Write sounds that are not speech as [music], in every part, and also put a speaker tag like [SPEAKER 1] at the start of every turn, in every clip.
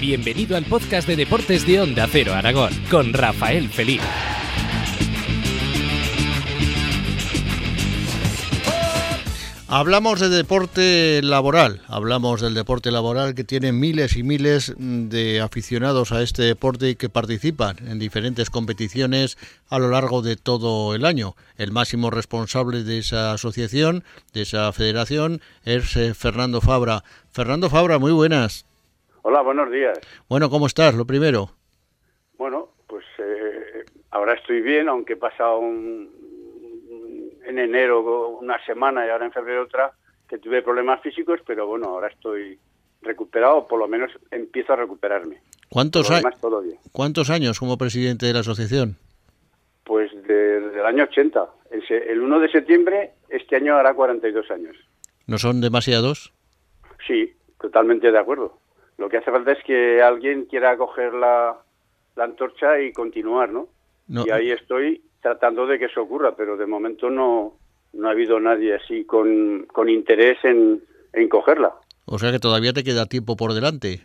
[SPEAKER 1] Bienvenido al podcast de deportes de Onda Cero Aragón con Rafael Feliz.
[SPEAKER 2] Hablamos de deporte laboral, hablamos del deporte laboral que tiene miles y miles de aficionados a este deporte y que participan en diferentes competiciones a lo largo de todo el año. El máximo responsable de esa asociación, de esa federación, es eh, Fernando Fabra. Fernando Fabra, muy buenas.
[SPEAKER 3] Hola, buenos días.
[SPEAKER 2] Bueno, ¿cómo estás? Lo primero.
[SPEAKER 3] Bueno, pues eh, ahora estoy bien, aunque he pasado un, en enero una semana y ahora en febrero otra, que tuve problemas físicos, pero bueno, ahora estoy recuperado, por lo menos empiezo a recuperarme.
[SPEAKER 2] ¿Cuántos, ¿Cuántos años como presidente de la asociación?
[SPEAKER 3] Pues desde el año 80. El 1 de septiembre, este año hará 42 años.
[SPEAKER 2] ¿No son demasiados?
[SPEAKER 3] Sí, totalmente de acuerdo. Lo que hace falta es que alguien quiera coger la, la antorcha y continuar, ¿no? no. Y ahí estoy tratando de que eso ocurra, pero de momento no, no ha habido nadie así con, con interés en, en cogerla.
[SPEAKER 2] O sea que todavía te queda tiempo por delante.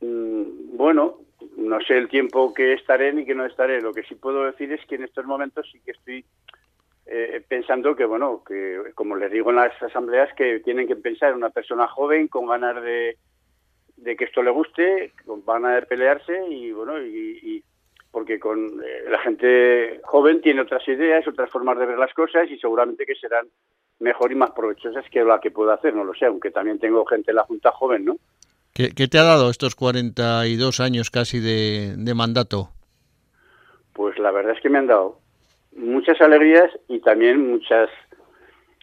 [SPEAKER 3] Mm, bueno, no sé el tiempo que estaré ni que no estaré. Lo que sí puedo decir es que en estos momentos sí que estoy eh, pensando que, bueno, que como les digo en las asambleas, que tienen que pensar una persona joven con ganas de, de que esto le guste, ganas de pelearse y, bueno, y, y porque con eh, la gente joven tiene otras ideas, otras formas de ver las cosas y seguramente que serán mejor y más provechosas que la que puedo hacer, no lo sé, aunque también tengo gente en la Junta joven, ¿no?
[SPEAKER 2] ¿Qué, qué te ha dado estos 42 años casi de, de, mandato?
[SPEAKER 3] Pues la verdad es que me han dado muchas alegrías y también muchas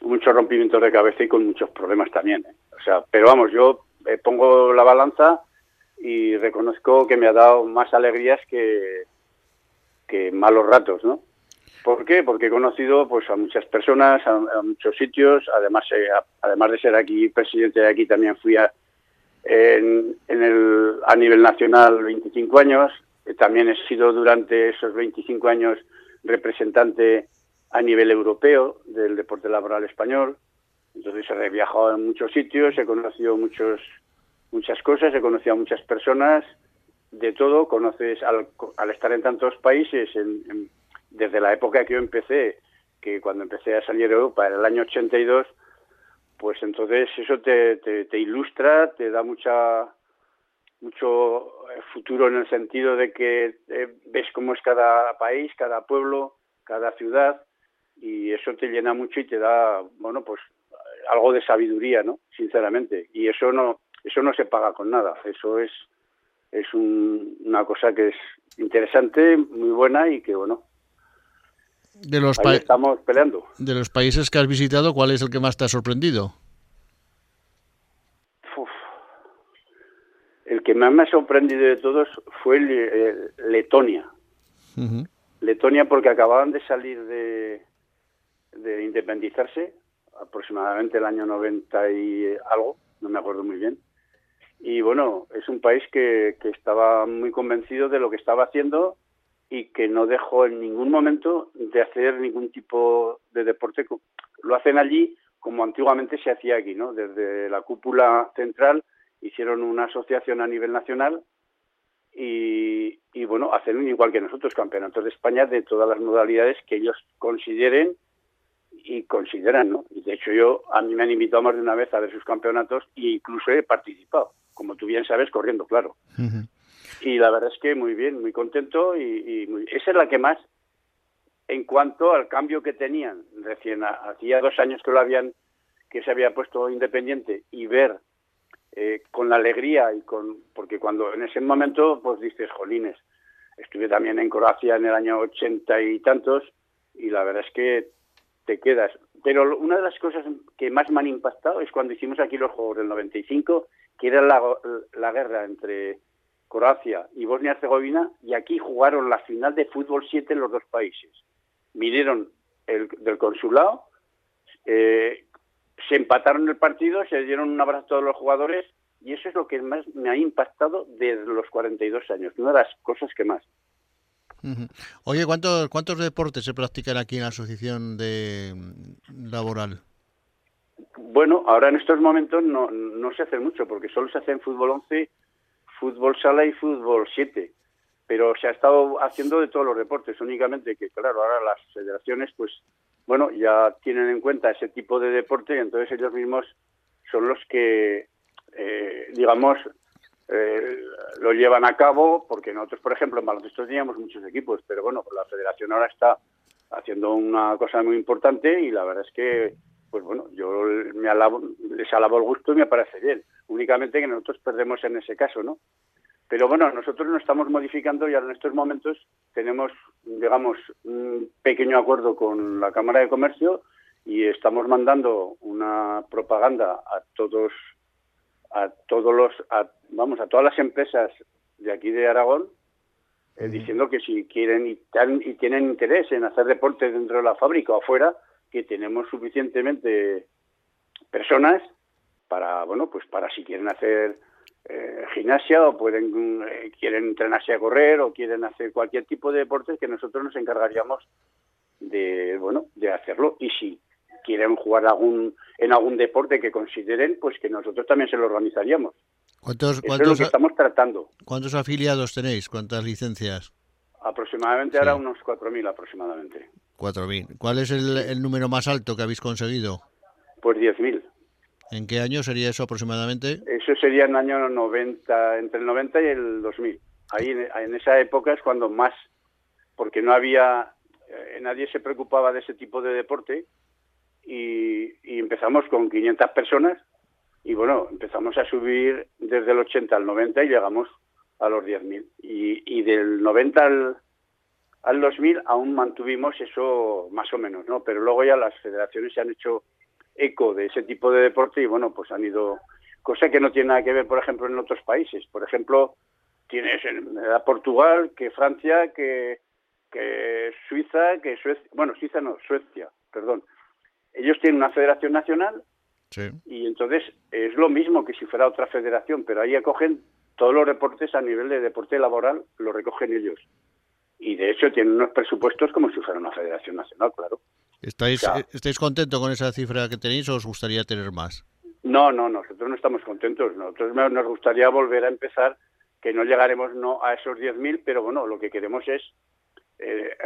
[SPEAKER 3] muchos rompimientos de cabeza y con muchos problemas también. ¿eh? O sea, pero vamos, yo eh, pongo la balanza y reconozco que me ha dado más alegrías que, que malos ratos, ¿no? ¿Por qué? Porque he conocido pues a muchas personas, a, muchos sitios, además eh, además de ser aquí presidente de aquí también fui a, en el, a nivel nacional 25 años, eh, también he sido durante esos 25 años representante a nivel europeo del deporte laboral español, entonces he viajado en muchos sitios, he conocido muchos muchas cosas, he conocido a muchas personas, de todo, conoces al, al estar en tantos países, en, desde la época que yo empecé, que cuando empecé a salir de Europa, en el año 82, pues entonces eso te, te, te ilustra, te da mucha mucho futuro en el sentido de que eh, ves cómo es cada país, cada pueblo, cada ciudad, y eso te llena mucho y te da, bueno, pues algo de sabiduría, ¿no? Sinceramente. Y eso no, eso no se paga con nada. Eso es es un, una cosa que es interesante, muy buena y que bueno.
[SPEAKER 2] De los
[SPEAKER 3] ahí estamos peleando.
[SPEAKER 2] De los países que has visitado, ¿cuál es el que más te ha sorprendido?
[SPEAKER 3] Uf. El que más me ha sorprendido de todos fue el, el Letonia. Uh -huh. Letonia porque acababan de salir de, de independizarse, aproximadamente el año 90 y algo, no me acuerdo muy bien y bueno, es un país que, que estaba muy convencido de lo que estaba haciendo y que no dejó en ningún momento de hacer ningún tipo de deporte. Lo hacen allí como antiguamente se hacía aquí, ¿no? Desde la cúpula central hicieron una asociación a nivel nacional y, y bueno, hacen igual que nosotros, campeonatos de España de todas las modalidades que ellos consideren y consideran, ¿no? Y de hecho yo, a mí me han invitado más de una vez a ver sus campeonatos e incluso he participado como tú bien sabes, corriendo, claro. Uh -huh. Y la verdad es que muy bien, muy contento y, y muy... esa es la que más, en cuanto al cambio que tenían, recién hacía dos años que lo habían, que se había puesto independiente y ver eh, con la alegría y con, porque cuando en ese momento, pues dices, jolines, estuve también en Croacia en el año ochenta y tantos y la verdad es que te quedas. Pero una de las cosas que más me han impactado es cuando hicimos aquí los Juegos del 95 que era la, guerra entre Croacia y Bosnia-Herzegovina, y aquí jugaron la final de fútbol 7 en los dos países. Vinieron el, del consulado, eh, se empataron el partido, se dieron un abrazo a todos los jugadores, y eso es lo que más me ha impactado desde los 42 años, una de las cosas que más.
[SPEAKER 2] Oye, ¿cuántos, ¿cuántos deportes se practican aquí en la asociación de laboral?
[SPEAKER 3] Bueno, ahora en estos momentos no, no se hace mucho, porque solo se hace en fútbol 11, fútbol sala y fútbol 7. Pero se ha estado haciendo de todos los deportes, únicamente que, claro, ahora las federaciones, pues, bueno, ya tienen en cuenta ese tipo de deporte y entonces ellos mismos son los que, eh, digamos, eh, lo llevan a cabo, porque nosotros, por ejemplo, en baloncesto teníamos muchos equipos, pero bueno, la federación ahora está haciendo una cosa muy importante y la verdad es que, pues bueno, yo me alabo, les alabo el gusto y me parece bien. Únicamente que nosotros perdemos en ese caso, ¿no? Pero bueno, nosotros nos estamos modificando y en estos momentos tenemos, digamos, un pequeño acuerdo con la Cámara de Comercio y estamos mandando una propaganda a todos a todos los vamos a todas las empresas de aquí de Aragón eh, diciendo que si quieren y, y, tienen interés en hacer deporte dentro de la fábrica o afuera que tenemos suficientemente personas para bueno pues para si quieren hacer eh, gimnasia o pueden eh, quieren entrenarse a correr o quieren hacer cualquier tipo de deporte que nosotros nos encargaríamos de bueno de hacerlo y si quieren jugar algún, en algún deporte que consideren, pues que nosotros también se lo organizaríamos.
[SPEAKER 2] ¿Cuántos,
[SPEAKER 3] es lo que estamos tratando.
[SPEAKER 2] ¿Cuántos afiliados tenéis? ¿Cuántas licencias?
[SPEAKER 3] Aproximadamente ahora unos 4.000 aproximadamente.
[SPEAKER 2] 4.000. ¿Cuál es el, número más alto que habéis conseguido?
[SPEAKER 3] Pues 10.000.
[SPEAKER 2] ¿En qué año sería eso aproximadamente?
[SPEAKER 3] Eso sería en el año 90, entre el 90 y el 2000. Ahí en esa época es cuando más, porque no había, eh, nadie se preocupaba de ese tipo de deporte y, empezamos con 500 personas y bueno, empezamos a subir desde el 80 al 90 y llegamos a los 10.000. Y, y del 90 al, al 2000 aún mantuvimos eso más o menos, ¿no? Pero luego ya las federaciones se han hecho eco de ese tipo de deporte y bueno, pues han ido, cosa que no tiene nada que ver, por ejemplo, en otros países. Por ejemplo, tienes en Portugal, que Francia, que, que Suiza, que Suecia, bueno, Suiza no, Suecia, perdón ellos tienen una federación nacional y entonces es lo mismo que si fuera otra federación, pero ahí acogen todos los deportes a nivel de deporte laboral, lo recogen ellos. Y de hecho tienen unos presupuestos como si fuera una federación nacional, claro.
[SPEAKER 2] ¿Estáis, eh, ¿Estáis contentos con esa cifra que tenéis o os gustaría tener más?
[SPEAKER 3] No, no, nosotros no estamos contentos. Nosotros nos gustaría volver a empezar, que no llegaremos no a esos 10.000, pero bueno, lo que queremos es, eh,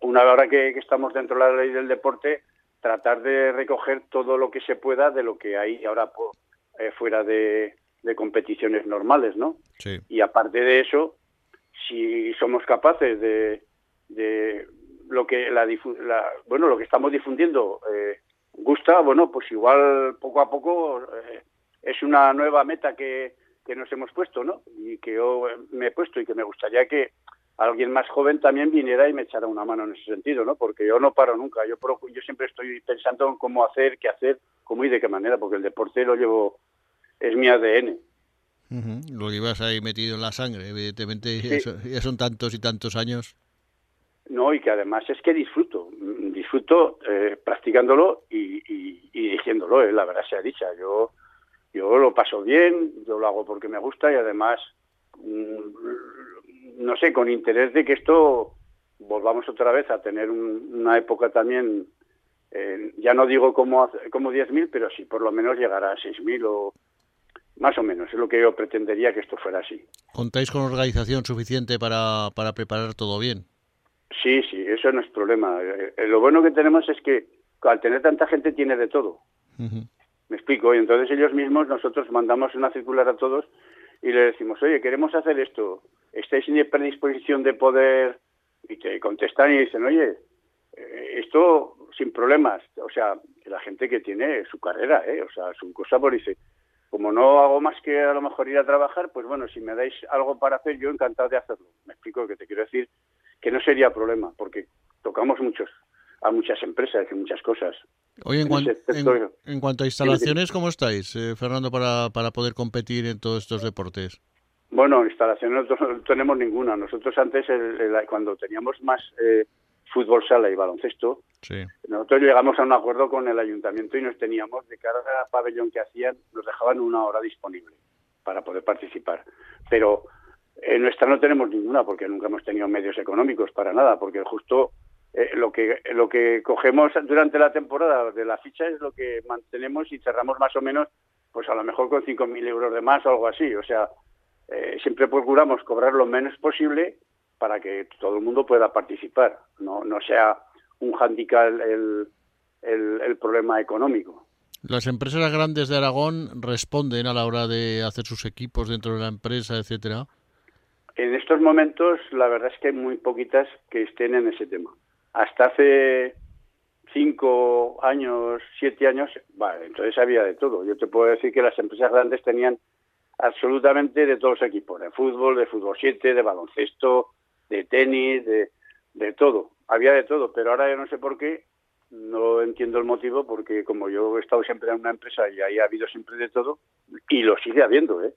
[SPEAKER 3] una hora que, que, estamos dentro de la ley del deporte, tratar de recoger todo lo que se pueda de lo que hay ahora eh, fuera de, competiciones normales, ¿no?
[SPEAKER 2] Sí.
[SPEAKER 3] Y aparte de eso, si somos capaces de, de lo que la, bueno lo que estamos difundiendo eh, gusta, bueno, pues igual poco a poco eh, es una nueva meta que, que nos hemos puesto, ¿no? Y que yo me he puesto y que me gustaría que alguien más joven también viniera y me echara una mano en ese sentido, ¿no? Porque yo no paro nunca, yo, yo siempre estoy pensando en cómo hacer, qué hacer, cómo y de qué manera, porque el deporte lo llevo, es mi ADN.
[SPEAKER 2] Lo llevas ahí metido en la sangre, evidentemente, ya, son, tantos y tantos años.
[SPEAKER 3] No, y que además es que disfruto, disfruto eh, practicándolo y, diciéndolo, eh, la verdad sea dicha. Yo, yo lo paso bien, yo lo hago porque me gusta y además mm, no sé, con interés de que esto volvamos otra vez a tener una época también, eh, ya no digo como, como 10.000, pero sí por lo menos llegará a 6.000 o más o menos, es lo que yo pretendería que esto fuera así.
[SPEAKER 2] ¿Contáis con organización suficiente para, para preparar todo bien?
[SPEAKER 3] Sí, sí, eso no es problema. Eh, lo bueno que tenemos es que al tener tanta gente tiene de todo. Me explico, y entonces ellos mismos, nosotros mandamos una circular a todos y le decimos, oye, queremos hacer esto, estáis en predisposición de poder, y te contestan y dicen, oye, eh, esto sin problemas, o sea, la gente que tiene su carrera, ¿eh? o sea, su cosa, por dice, como no hago más que a lo mejor ir a trabajar, pues bueno, si me dais algo para hacer, yo encantado de hacerlo. Me explico que te quiero decir que no sería problema, porque tocamos muchos a muchas empresas y muchas cosas.
[SPEAKER 2] Oye, en, cuanto a instalaciones, ¿cómo estáis, eh, Fernando, para, para poder competir en todos estos deportes?
[SPEAKER 3] Bueno, instalaciones no tenemos ninguna. Nosotros antes, cuando teníamos más eh, fútbol sala y baloncesto, nosotros llegamos a un acuerdo con el ayuntamiento y nos teníamos, de cada pabellón que hacían, nos dejaban una hora disponible para poder participar. Pero en nuestra no tenemos ninguna porque nunca hemos tenido medios económicos para nada, porque justo eh, lo que lo que cogemos durante la temporada de la ficha es lo que mantenemos y cerramos más o menos, pues a lo mejor con 5.000 euros de más o algo así. O sea, eh, siempre procuramos cobrar lo menos posible para que todo el mundo pueda participar, no, no sea un handicap el, el, problema económico.
[SPEAKER 2] Las empresas grandes de Aragón responden a la hora de hacer sus equipos dentro de la empresa, etcétera.
[SPEAKER 3] En estos momentos, la verdad es que hay muy poquitas que estén en ese tema. Hasta hace cinco años, siete años, vale, entonces había de todo. Yo te puedo decir que las empresas grandes tenían absolutamente de todos los equipos, de fútbol, de fútbol 7, de baloncesto, de tenis, de, de todo. Había de todo, pero ahora yo no sé por qué, no entiendo el motivo, porque como yo he estado siempre en una empresa y ahí ha habido siempre de todo, y lo sigue habiendo, ¿eh?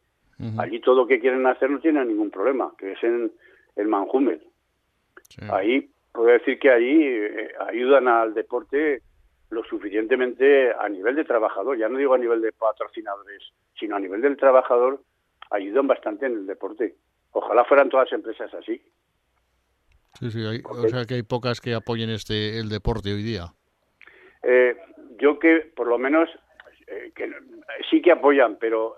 [SPEAKER 3] Allí todo lo que quieren hacer no tiene ningún problema, que es en el Manjumel. Ahí puedo decir que ahí eh, ayudan al deporte lo suficientemente a nivel de trabajador, ya no digo a nivel de patrocinadores, sino a nivel del trabajador, ayudan bastante en el deporte. Ojalá fueran todas empresas así.
[SPEAKER 2] Sí, sí, o sea que hay pocas que apoyen este el deporte hoy día.
[SPEAKER 3] Eh, yo que por lo menos eh, que sí que apoyan, pero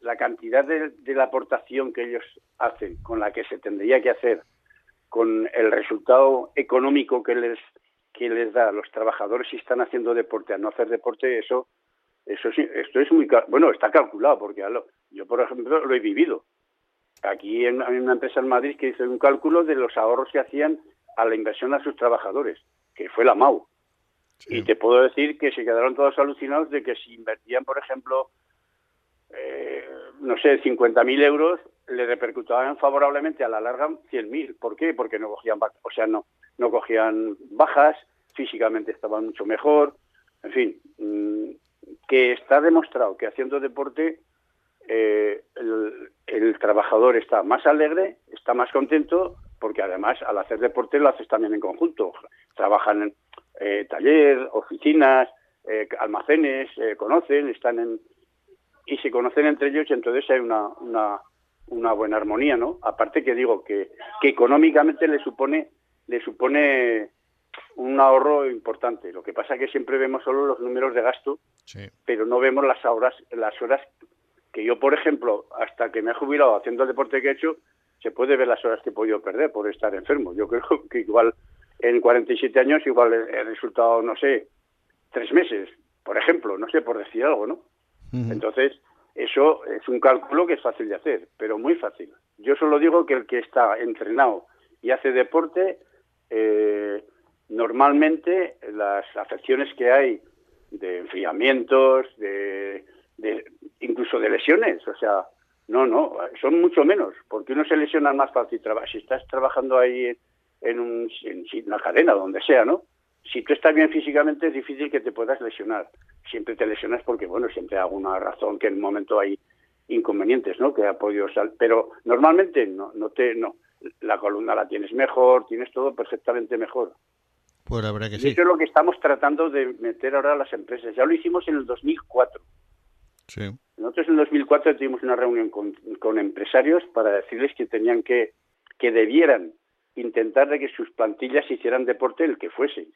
[SPEAKER 3] la, cantidad de, la aportación que ellos hacen, con la que se tendría que hacer, con el resultado económico que les que les da a los trabajadores si están haciendo deporte a no hacer deporte, eso eso sí, esto es muy bueno, está calculado porque yo por ejemplo lo he vivido. Aquí en, hay una empresa en Madrid que hizo un cálculo de los ahorros que hacían a la inversión a sus trabajadores, que fue la MAU. Y te puedo decir que se quedaron todos alucinados de que si invertían, por ejemplo, eh, no sé, 50.000 euros, le repercutaban favorablemente a la larga 100.000. ¿Por qué? Porque no cogían, o sea, no, no cogían bajas, físicamente estaban mucho mejor, en fin, mm, que está demostrado que haciendo deporte eh, el, trabajador está más alegre, está más contento, porque además al hacer deporte lo haces también en conjunto. Trabajan en eh, taller, oficinas, eh, almacenes, conocen, están en y se conocen entre ellos y entonces hay una, una, una buena armonía, ¿no? Aparte que digo que, que económicamente le supone le supone un ahorro importante. Lo que pasa es que siempre vemos solo los números de gasto, pero no vemos las horas, las horas que yo, por ejemplo, hasta que me he jubilado haciendo el deporte que he hecho, se puede ver las horas que he podido perder por estar enfermo. Yo creo [laughs] que igual en 47 años igual he resultado, no sé, tres meses, por ejemplo, no sé, por decir algo, ¿no? Entonces, eso es un cálculo que es fácil de hacer, pero muy fácil. Yo solo digo que el que está entrenado y hace deporte, eh, normalmente las afecciones que hay de enfriamientos, de, incluso de lesiones, o sea, no, no, son mucho menos, porque uno se lesiona más fácil. Si estás trabajando ahí en, un, en una cadena, donde sea, ¿no? Si tú estás bien físicamente es difícil que te puedas lesionar. Siempre te lesionas porque, bueno, siempre hay alguna razón que en un momento hay inconvenientes, ¿no? Que ha podido salir. Pero normalmente no, no te, no. La columna la tienes mejor, tienes todo perfectamente mejor.
[SPEAKER 2] Pues la verdad que sí.
[SPEAKER 3] Eso es lo que estamos tratando de meter ahora a las empresas. Ya lo hicimos en el 2004.
[SPEAKER 2] Sí.
[SPEAKER 3] Nosotros en el 2004 tuvimos una reunión con, empresarios para decirles que tenían que, que debieran intentar de que sus plantillas hicieran deporte el que fuese.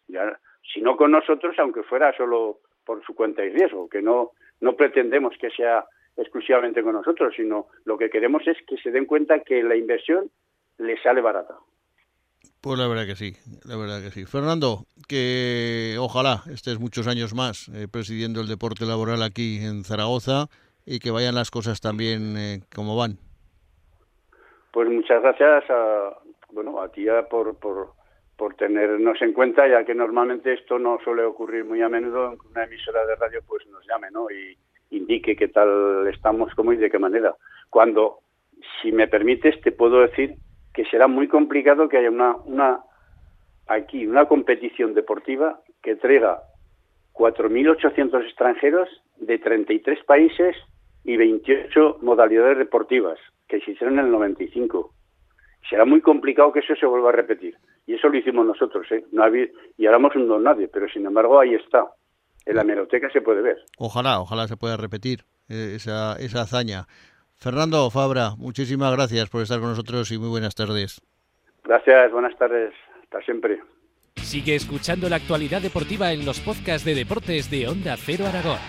[SPEAKER 3] Si no con nosotros, aunque fuera solo por su cuenta y riesgo, que no, no pretendemos que sea exclusivamente con nosotros, sino lo que queremos es que se den cuenta que la inversión les sale barata.
[SPEAKER 2] Pues la verdad que sí, la verdad que sí. Fernando, que ojalá estés muchos años más eh, presidiendo el deporte laboral aquí en Zaragoza y que vayan las cosas también eh, como van.
[SPEAKER 3] Pues muchas gracias a, bueno, a ti por, por, por tenernos en cuenta, ya que normalmente esto no suele ocurrir muy a menudo, una emisora de radio pues nos llame, ¿no? Y indique qué tal estamos, cómo y de qué manera. Cuando, si me permites, te puedo decir que será muy complicado que haya una, una aquí una competición deportiva que traiga 4.800 extranjeros de 33 países y 28 modalidades deportivas que se hicieron en el 95 será muy complicado que eso se vuelva a repetir. Y eso lo hicimos nosotros, ¿eh? No había, y éramos un don nadie, pero sin embargo ahí está. En la meroteca se puede ver.
[SPEAKER 2] Ojalá, ojalá se pueda repetir eh, esa, esa hazaña. Fernando Fabra, muchísimas gracias por estar con nosotros y muy buenas tardes.
[SPEAKER 3] Gracias, buenas tardes. Hasta siempre.
[SPEAKER 1] Sigue escuchando la actualidad deportiva en los podcasts de deportes de Onda Cero Aragón.